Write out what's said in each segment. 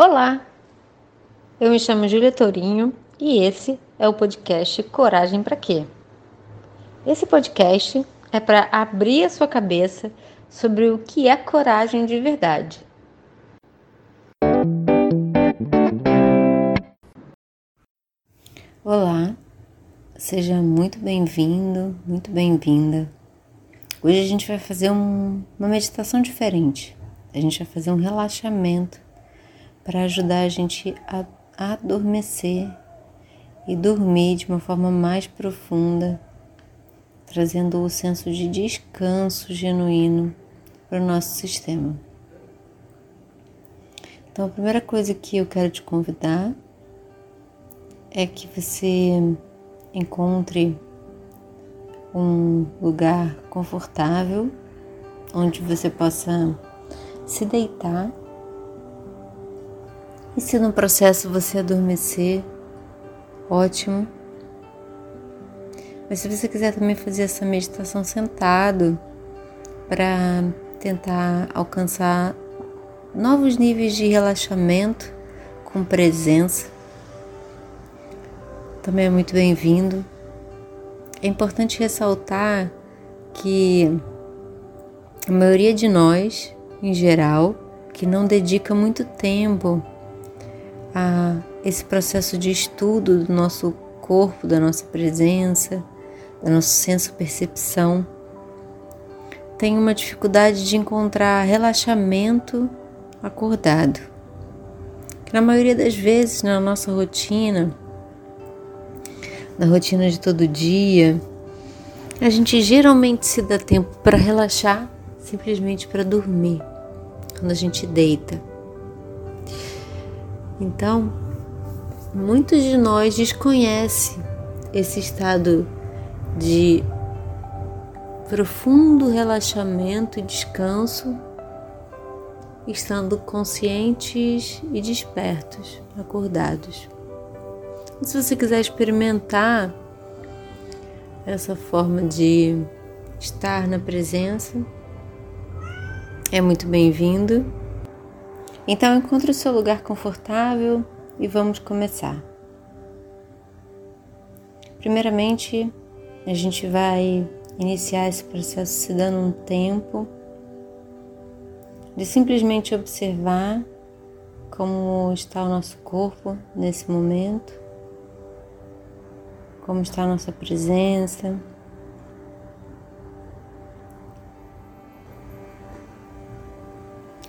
Olá, eu me chamo Júlia Tourinho e esse é o podcast Coragem para Quê? Esse podcast é para abrir a sua cabeça sobre o que é coragem de verdade. Olá, seja muito bem-vindo, muito bem-vinda. Hoje a gente vai fazer um, uma meditação diferente. A gente vai fazer um relaxamento para ajudar a gente a adormecer e dormir de uma forma mais profunda, trazendo o senso de descanso genuíno para o nosso sistema. Então, a primeira coisa que eu quero te convidar é que você encontre um lugar confortável onde você possa se deitar e se no processo você adormecer, ótimo. Mas se você quiser também fazer essa meditação sentado, para tentar alcançar novos níveis de relaxamento com presença, também é muito bem-vindo. É importante ressaltar que a maioria de nós, em geral, que não dedica muito tempo a esse processo de estudo do nosso corpo, da nossa presença, do nosso senso-percepção, tem uma dificuldade de encontrar relaxamento acordado. Que na maioria das vezes na nossa rotina, na rotina de todo dia, a gente geralmente se dá tempo para relaxar simplesmente para dormir, quando a gente deita. Então, muitos de nós desconhecem esse estado de profundo relaxamento e descanso, estando conscientes e despertos, acordados. Se você quiser experimentar essa forma de estar na presença, é muito bem-vindo. Então encontre o seu lugar confortável e vamos começar. Primeiramente, a gente vai iniciar esse processo se dando um tempo de simplesmente observar como está o nosso corpo nesse momento, como está a nossa presença.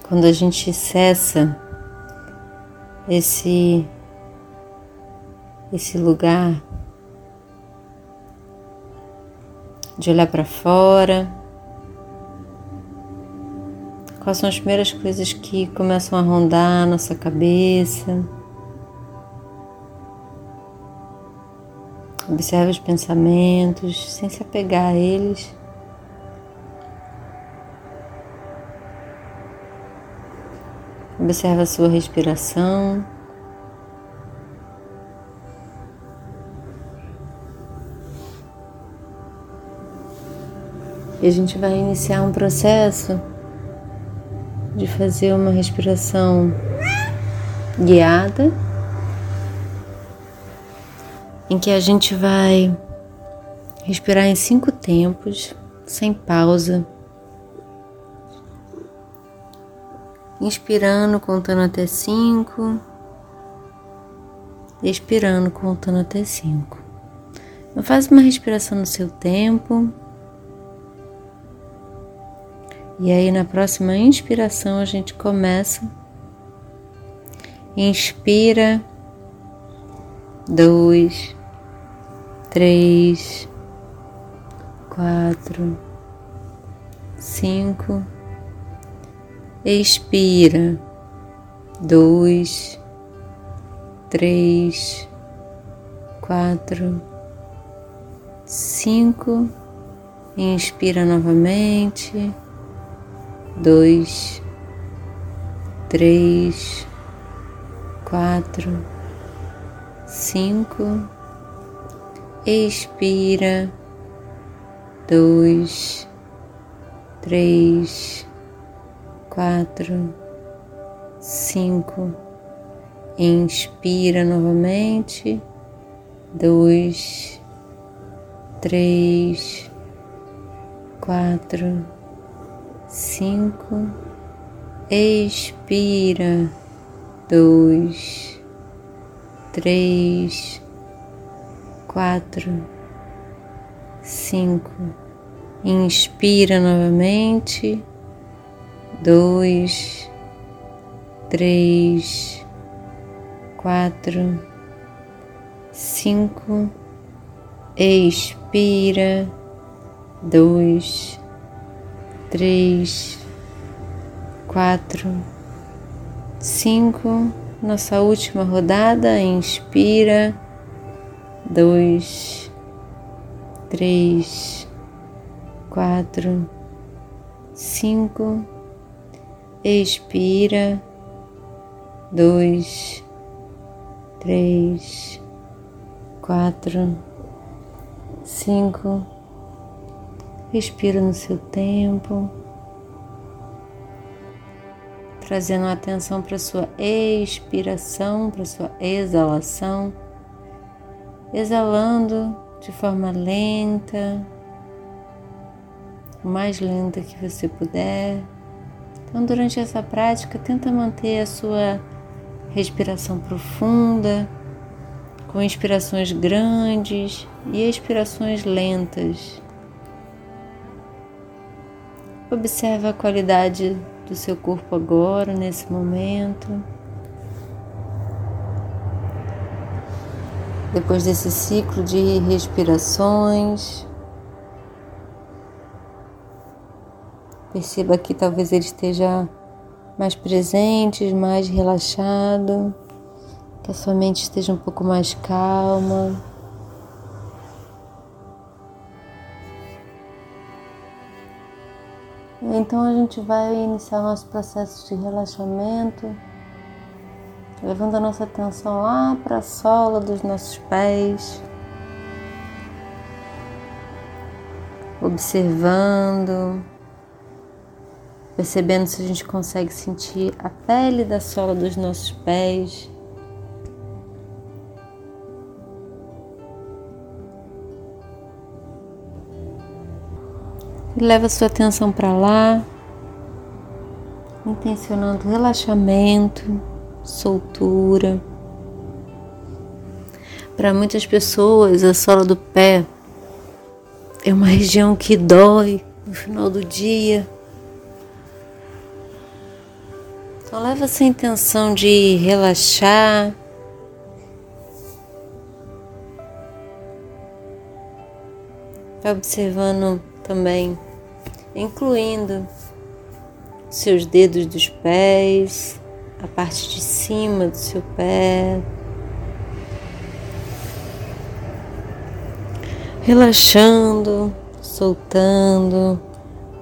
Quando a gente cessa esse esse lugar de olhar para fora, quais são as primeiras coisas que começam a rondar a nossa cabeça? Observe os pensamentos sem se apegar a eles. Observe a sua respiração. E a gente vai iniciar um processo de fazer uma respiração guiada, em que a gente vai respirar em cinco tempos, sem pausa. Inspirando, contando até cinco. Expirando, contando até cinco. Então, faz uma respiração no seu tempo. E aí, na próxima inspiração, a gente começa. Inspira. Dois, três, quatro, cinco expira. Dois, três, quatro, cinco, inspira novamente, dois, três, quatro, cinco, expira. Dois, três, quatro, cinco, Inspira novamente. Dois, três, quatro, cinco. Expira. Dois, três, quatro, cinco. Inspira novamente. Dois, três, quatro, cinco. Expira. Dois, três, quatro, cinco. Nossa última rodada. Inspira. Dois, três, quatro, cinco. Expira. Dois, três, quatro, cinco. Respira no seu tempo, trazendo atenção para sua expiração, para sua exalação, exalando de forma lenta, o mais lenta que você puder. Então, durante essa prática, tenta manter a sua respiração profunda, com inspirações grandes e expirações lentas. Observa a qualidade do seu corpo agora, nesse momento. Depois desse ciclo de respirações, perceba que talvez ele esteja mais presente, mais relaxado, que a sua mente esteja um pouco mais calma. Então a gente vai iniciar nosso processo de relaxamento, levando a nossa atenção lá para a sola dos nossos pés, observando, percebendo se a gente consegue sentir a pele da sola dos nossos pés. E leva sua atenção para lá, intencionando relaxamento, soltura. Para muitas pessoas, a sola do pé é uma região que dói no final do dia. Então leva essa intenção de relaxar. Observando também, incluindo seus dedos dos pés, a parte de cima do seu pé. Relaxando, soltando,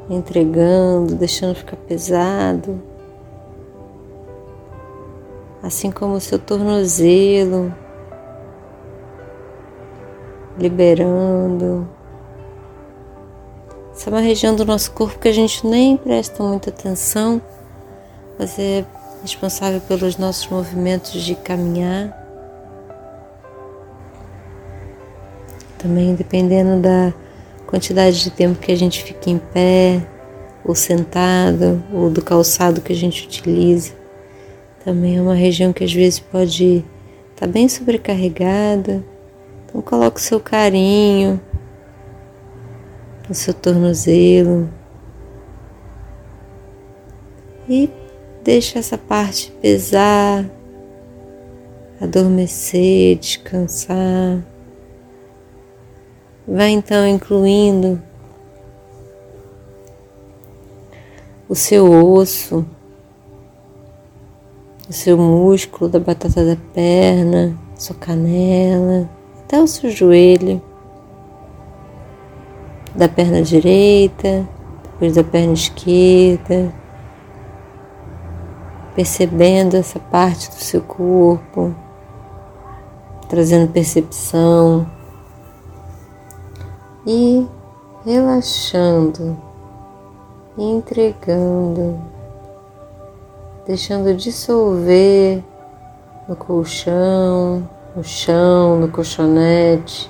entregando, deixando ficar pesado assim como o seu tornozelo, liberando. Essa é uma região do nosso corpo que a gente nem presta muita atenção, mas é responsável pelos nossos movimentos de caminhar. Também dependendo da quantidade de tempo que a gente fica em pé, ou sentado, ou do calçado que a gente utiliza. Também é uma região que às vezes pode estar tá bem sobrecarregada. Então coloque o seu carinho no seu tornozelo e deixa essa parte pesar, adormecer, descansar. Vai então incluindo o seu osso o seu músculo da batata da perna, sua canela, até o seu joelho, da perna direita, depois da perna esquerda, percebendo essa parte do seu corpo, trazendo percepção. E relaxando, entregando deixando dissolver no colchão, no chão, no colchonete,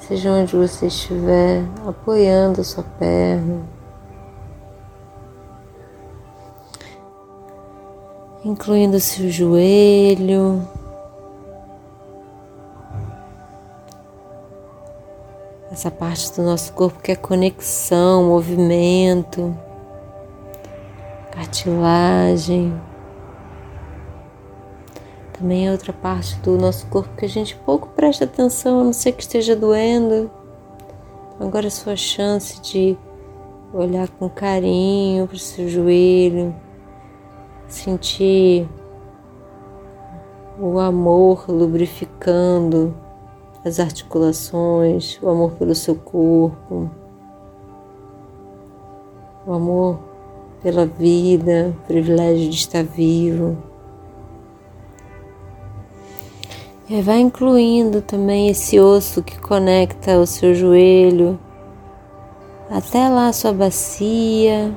seja onde você estiver, apoiando a sua perna. Incluindo seu joelho, essa parte do nosso corpo que é conexão, movimento, cartilagem. Também é outra parte do nosso corpo que a gente pouco presta atenção, a não ser que esteja doendo. Agora é sua chance de olhar com carinho para o seu joelho, sentir o amor lubrificando as articulações, o amor pelo seu corpo, o amor pela vida, o privilégio de estar vivo. E vai incluindo também esse osso que conecta o seu joelho até lá a sua bacia,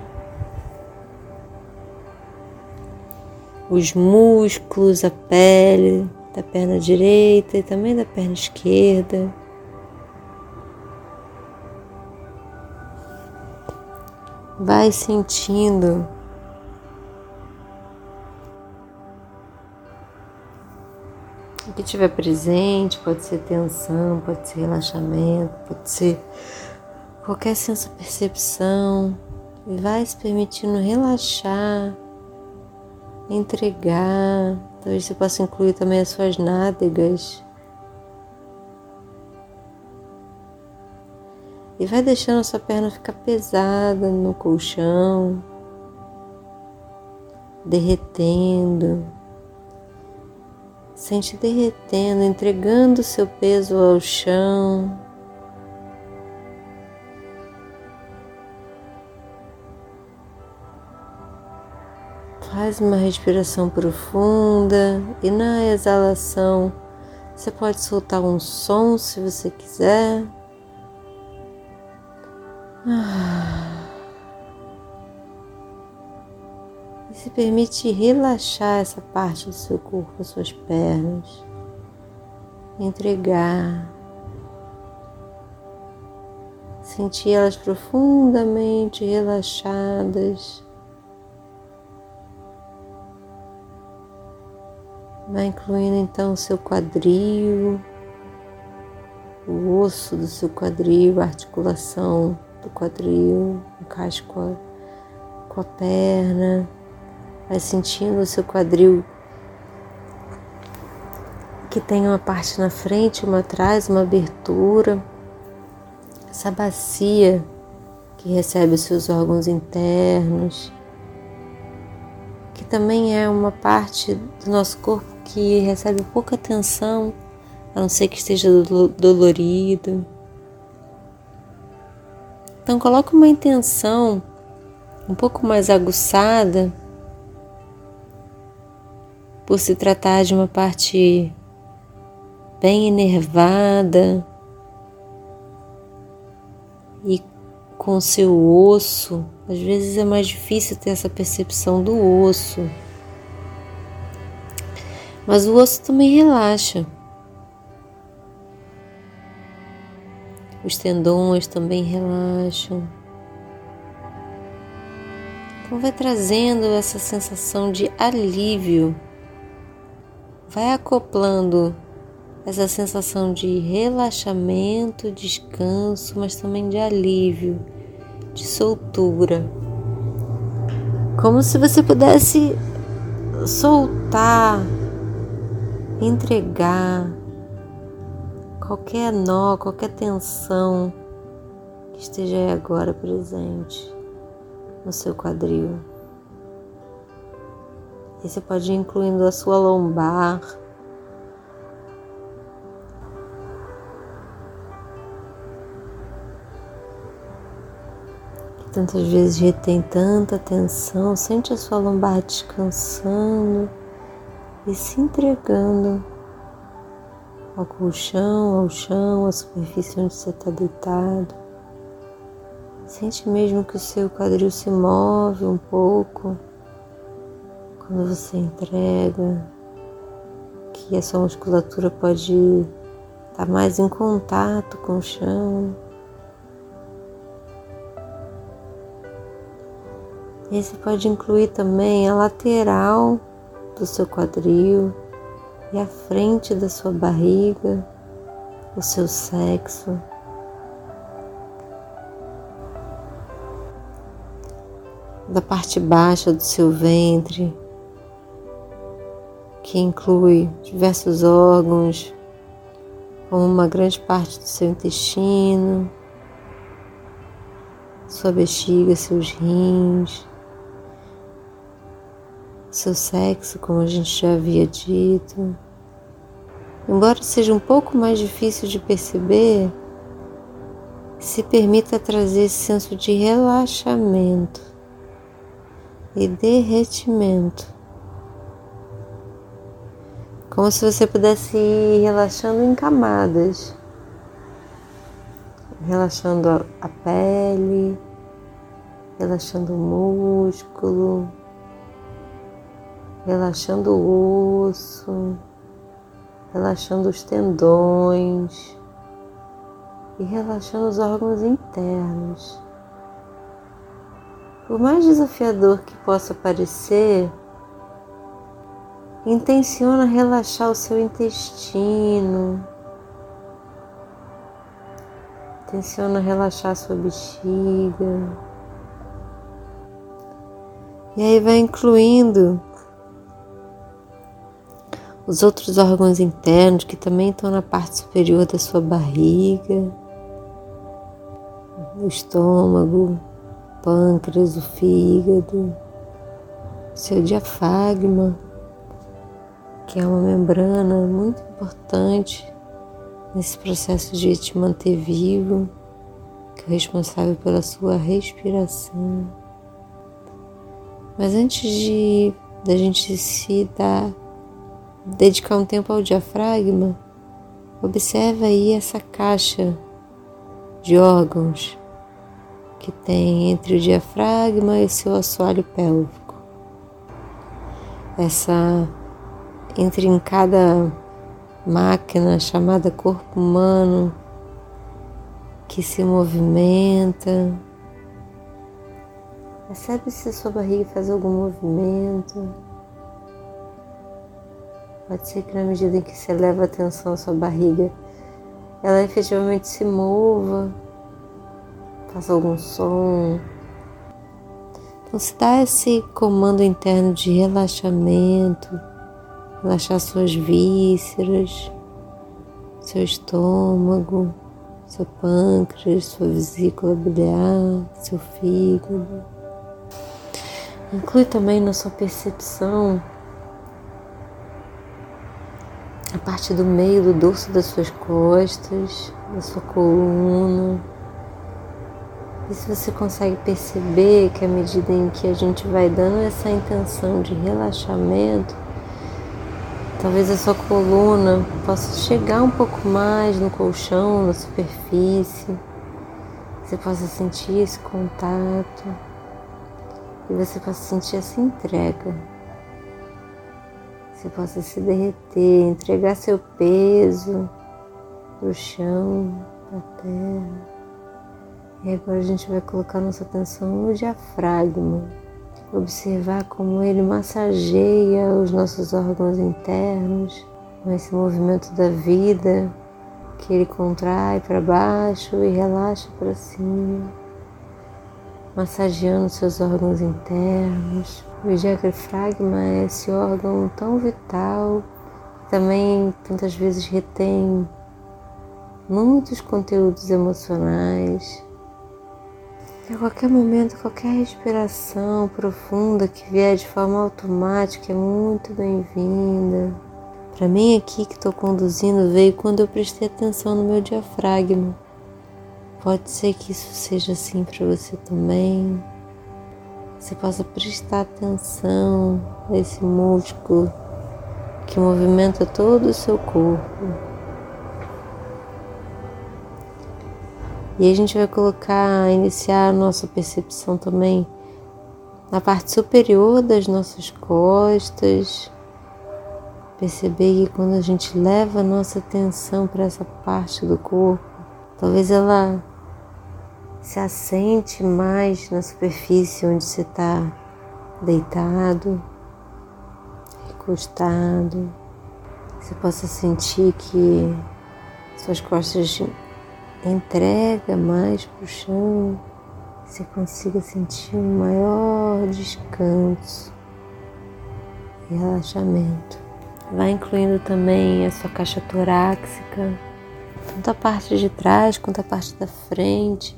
os músculos, a pele da perna direita e também da perna esquerda. Vai sentindo o que tiver presente, pode ser tensão, pode ser relaxamento, pode ser qualquer senso percepção, e vai se permitindo relaxar, entregar. Talvez você possa incluir também as suas nádegas. E vai deixando a sua perna ficar pesada no colchão, derretendo. Sente derretendo, entregando seu peso ao chão. Faz uma respiração profunda e na exalação você pode soltar um som se você quiser. Ah. se permite relaxar essa parte do seu corpo, as suas pernas, entregar, sentir elas profundamente relaxadas. Vai incluindo então o seu quadril, o osso do seu quadril, a articulação do quadril, encaixe com a, com a perna. Vai sentindo o seu quadril que tem uma parte na frente, uma atrás, uma abertura. Essa bacia que recebe os seus órgãos internos, que também é uma parte do nosso corpo que recebe pouca atenção, a não ser que esteja dolorido. Então coloque uma intenção um pouco mais aguçada por se tratar de uma parte bem enervada e com seu osso. Às vezes é mais difícil ter essa percepção do osso. Mas o osso também relaxa. Os tendões também relaxam. Então vai trazendo essa sensação de alívio vai acoplando essa sensação de relaxamento, descanso, mas também de alívio, de soltura. Como se você pudesse soltar, entregar qualquer nó, qualquer tensão que esteja aí agora presente no seu quadril. E você pode ir incluindo a sua lombar. Que tantas vezes retém tanta tensão, sente a sua lombar descansando e se entregando ao colchão, ao chão, à superfície onde você está deitado. Sente mesmo que o seu quadril se move um pouco quando você entrega que a sua musculatura pode estar tá mais em contato com o chão. Esse pode incluir também a lateral do seu quadril e a frente da sua barriga, o seu sexo. Da parte baixa do seu ventre, que inclui diversos órgãos, como uma grande parte do seu intestino, sua bexiga, seus rins, seu sexo, como a gente já havia dito. Embora seja um pouco mais difícil de perceber, se permita trazer esse senso de relaxamento e derretimento. Como se você pudesse ir relaxando em camadas, relaxando a pele, relaxando o músculo, relaxando o osso, relaxando os tendões e relaxando os órgãos internos. Por mais desafiador que possa parecer, intenciona relaxar o seu intestino, intenciona relaxar a sua bexiga. E aí vai incluindo os outros órgãos internos que também estão na parte superior da sua barriga, o estômago, o pâncreas, o fígado, seu diafragma, que é uma membrana muito importante nesse processo de te manter vivo, que é responsável pela sua respiração. Mas antes de da gente se dar dedicar um tempo ao diafragma, observa aí essa caixa de órgãos que tem entre o diafragma e o seu assoalho pélvico. Essa entre em cada máquina chamada corpo humano que se movimenta. Percebe se a sua barriga faz algum movimento. Pode ser que na medida em que você leva atenção à sua barriga, ela efetivamente se mova, faça algum som. Então, se dá esse comando interno de relaxamento, relaxar suas vísceras, seu estômago, seu pâncreas, sua vesícula biliar, seu fígado. Inclui também na sua percepção a parte do meio do dorso das suas costas, da sua coluna. E se você consegue perceber que à medida em que a gente vai dando essa intenção de relaxamento, talvez a sua coluna possa chegar um pouco mais no colchão, na superfície. Você possa sentir esse contato e você possa sentir essa entrega você possa se derreter, entregar seu peso para o chão, para a terra. E agora a gente vai colocar nossa atenção no diafragma, observar como ele massageia os nossos órgãos internos, com esse movimento da vida que ele contrai para baixo e relaxa para cima massageando seus órgãos internos. O diafragma é esse órgão tão vital, também tantas vezes retém muitos conteúdos emocionais. E a qualquer momento, qualquer respiração profunda que vier de forma automática é muito bem-vinda. Para mim, aqui que estou conduzindo, veio quando eu prestei atenção no meu diafragma. Pode ser que isso seja assim para você também. Você possa prestar atenção a esse músculo que movimenta todo o seu corpo. E a gente vai colocar, iniciar a nossa percepção também na parte superior das nossas costas, perceber que quando a gente leva a nossa atenção para essa parte do corpo, talvez ela se assente mais na superfície onde você está deitado, recostado. Você possa sentir que suas costas entrega mais para o chão, você consiga sentir um maior descanso e relaxamento. Vai incluindo também a sua caixa torácica, tanto a parte de trás quanto a parte da frente,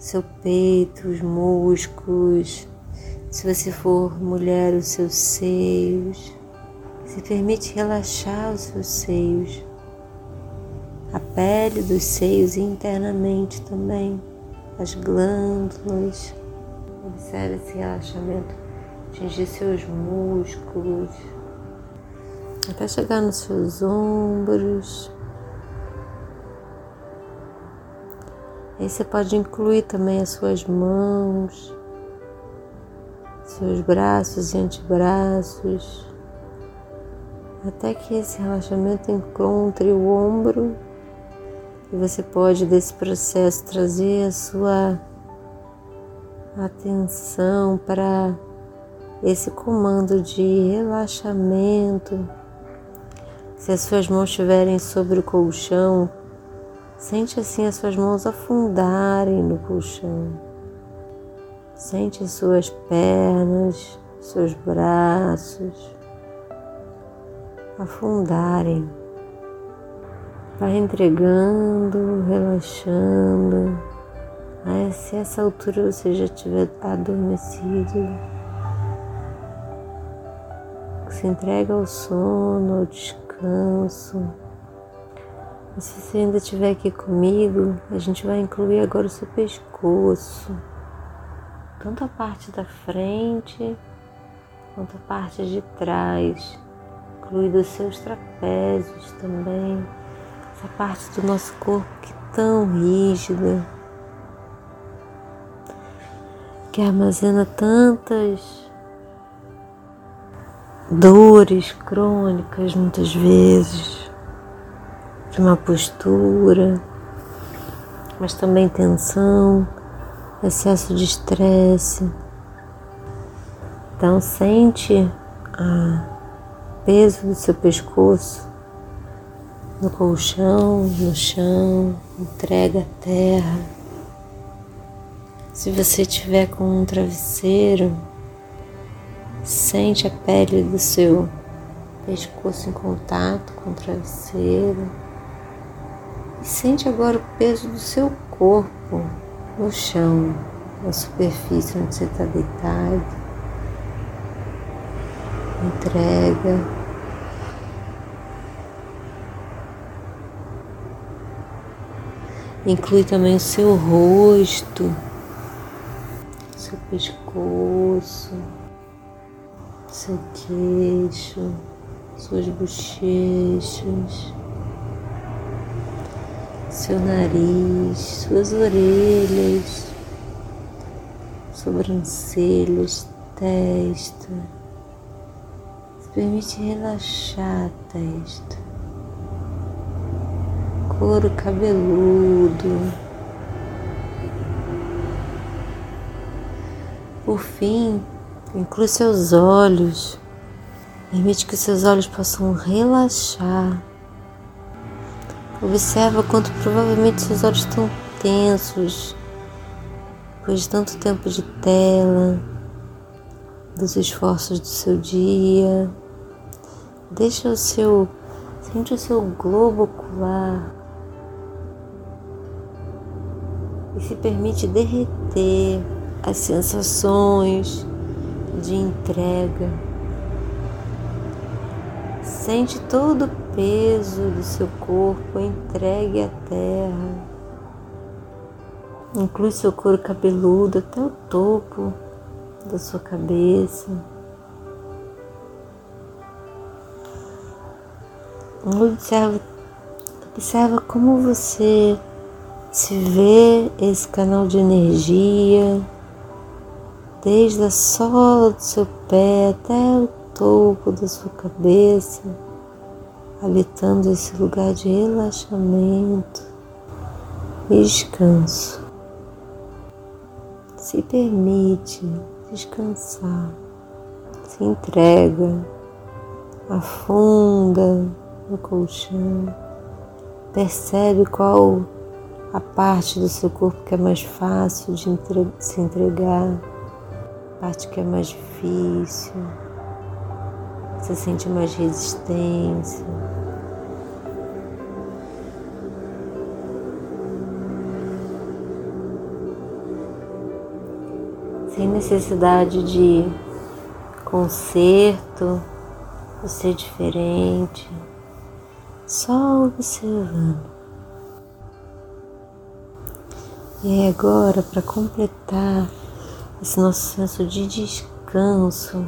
seu peito, os músculos, se você for mulher, os seus seios. Se permite relaxar os seus seios, a pele dos seios internamente também, as glândulas. Observe esse relaxamento atingir seus músculos, até chegar nos seus ombros. Aí você pode incluir também as suas mãos, seus braços e antebraços, até que esse relaxamento encontre o ombro. E você pode desse processo trazer a sua atenção para esse comando de relaxamento. Se as suas mãos estiverem sobre o colchão, sente assim as suas mãos afundarem no colchão. Sente as suas pernas, seus braços afundarem. Vai entregando, relaxando. Aí, se essa altura você já estiver adormecido, se entrega ao sono, ao descanso. E se você ainda estiver aqui comigo, a gente vai incluir agora o seu pescoço, tanto a parte da frente quanto a parte de trás, incluindo os seus trapézios também, essa parte do nosso corpo que é tão rígida, que armazena tantas dores crônicas muitas vezes, de uma postura, mas também tensão, excesso de estresse. Então sente o peso do seu pescoço no colchão, no chão, entrega a terra. Se você tiver com um travesseiro, Sente a pele do seu pescoço em contato com o travesseiro. E sente agora o peso do seu corpo no chão, na superfície onde você está deitado. Entrega. Inclui também o seu rosto, seu pescoço seu queixo, suas bochechas, seu nariz, suas orelhas, sobrancelhas, testa. Se permite relaxar a testa, couro cabeludo. Por fim, Inclui seus olhos. Permite que seus olhos possam relaxar. Observa quanto provavelmente seus olhos estão tensos, depois de tanto tempo de tela, dos esforços do seu dia. Deixa o seu, sente o seu globo ocular e se permite derreter as sensações, de entrega. Sente todo o peso do seu corpo entregue à terra. Inclui seu couro cabeludo até o topo da sua cabeça. Observa, observa como você se vê esse canal de energia desde a sola do seu pé até o topo da sua cabeça, habitando esse lugar de relaxamento e descanso. Se permite descansar, se entrega, afunda no colchão, percebe qual a parte do seu corpo que é mais fácil de se entregar, a parte que é mais difícil, você sente mais resistência. Sem necessidade de conserto, você diferente, só observando. E agora, para completar esse nosso senso de descanso,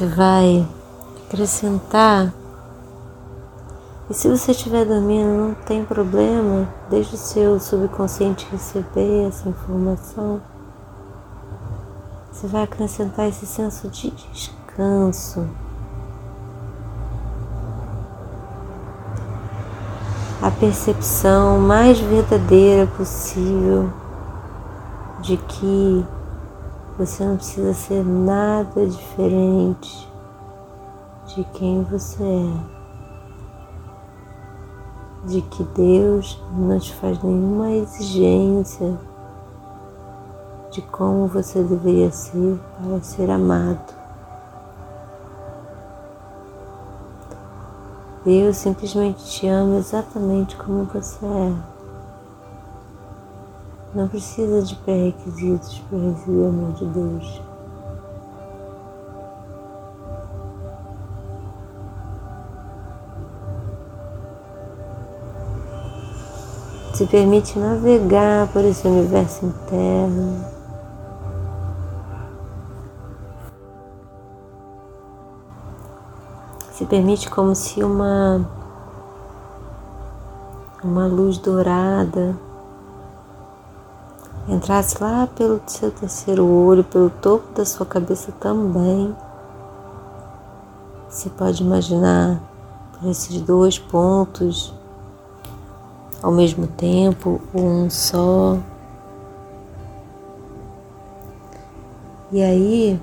você vai acrescentar. E se você estiver dormindo, não tem problema, deixe o seu subconsciente receber essa informação. Você vai acrescentar esse senso de descanso. a percepção mais verdadeira possível de que você não precisa ser nada diferente de quem você é, de que Deus não te faz nenhuma exigência de como você deveria ser para ser amado. Deus simplesmente te ama exatamente como você é. Não precisa de pré-requisitos para receber o amor de Deus. Se permite navegar por esse universo interno. se permite como se uma uma luz dourada entrasse lá pelo seu terceiro olho, pelo topo da sua cabeça também. Você pode imaginar por esses dois pontos ao mesmo tempo, um só. E aí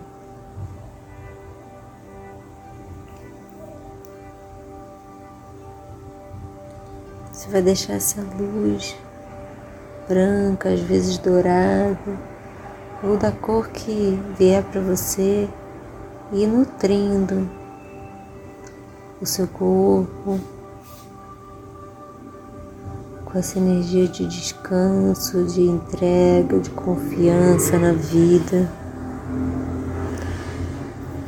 Você vai deixar essa luz branca, às vezes dourada, ou da cor que vier para você, ir nutrindo o seu corpo com essa energia de descanso, de entrega, de confiança na vida,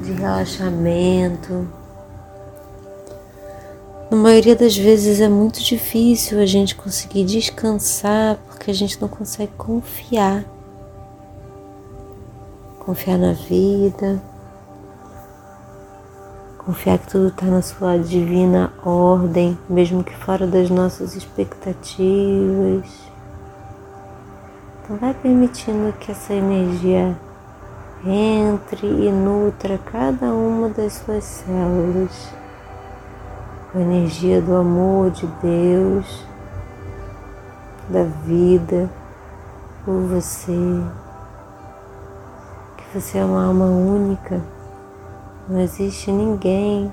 de relaxamento. Maioria das vezes é muito difícil a gente conseguir descansar porque a gente não consegue confiar. Confiar na vida, confiar que tudo está na sua divina ordem, mesmo que fora das nossas expectativas. Então, vai permitindo que essa energia entre e nutra cada uma das suas células a energia do amor de Deus, da vida por você, que você é uma alma única, não existe ninguém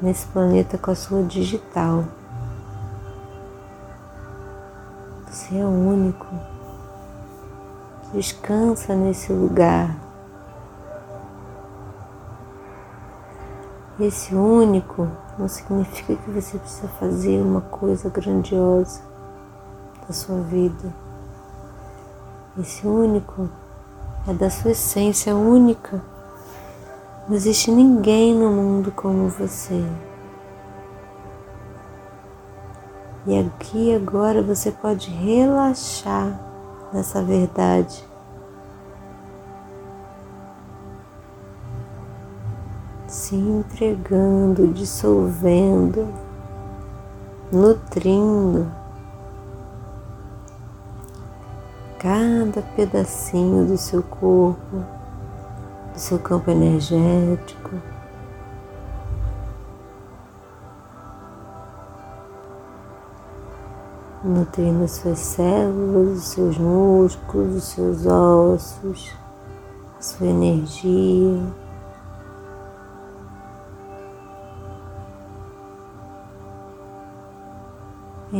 nesse planeta com a sua digital. Você é único. Descansa nesse lugar. Esse único não significa que você precisa fazer uma coisa grandiosa da sua vida. Esse único é da sua essência única. Não existe ninguém no mundo como você. E aqui agora você pode relaxar nessa verdade se entregando, dissolvendo, nutrindo cada pedacinho do seu corpo, do seu campo energético. Nutrindo as suas células, os seus músculos, os seus ossos, a sua energia.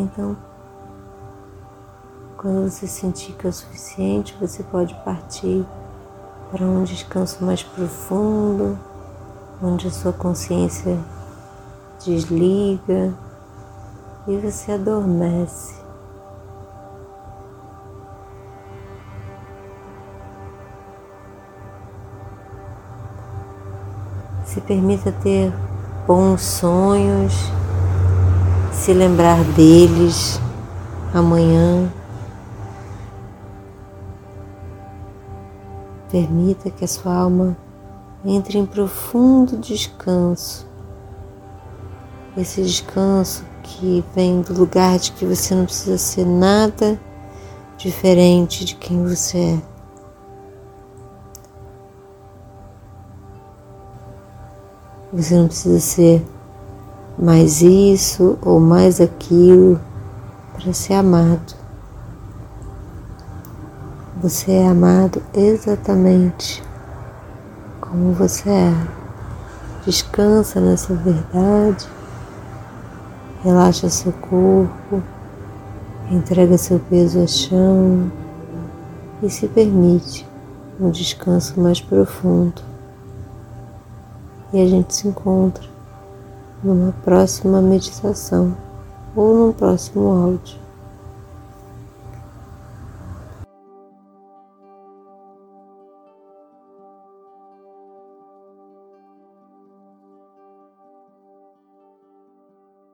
Então, quando você sentir que é o suficiente, você pode partir para um descanso mais profundo, onde a sua consciência desliga e você adormece. Se permita ter bons sonhos, se lembrar deles amanhã. Permita que a sua alma entre em profundo descanso. Esse descanso que vem do lugar de que você não precisa ser nada diferente de quem você é. Você não precisa ser mais isso ou mais aquilo para ser amado. Você é amado exatamente como você é. Descansa nessa verdade Relaxa seu corpo, entrega seu peso ao chão e se permite um descanso mais profundo. E a gente se encontra numa próxima meditação ou num próximo áudio.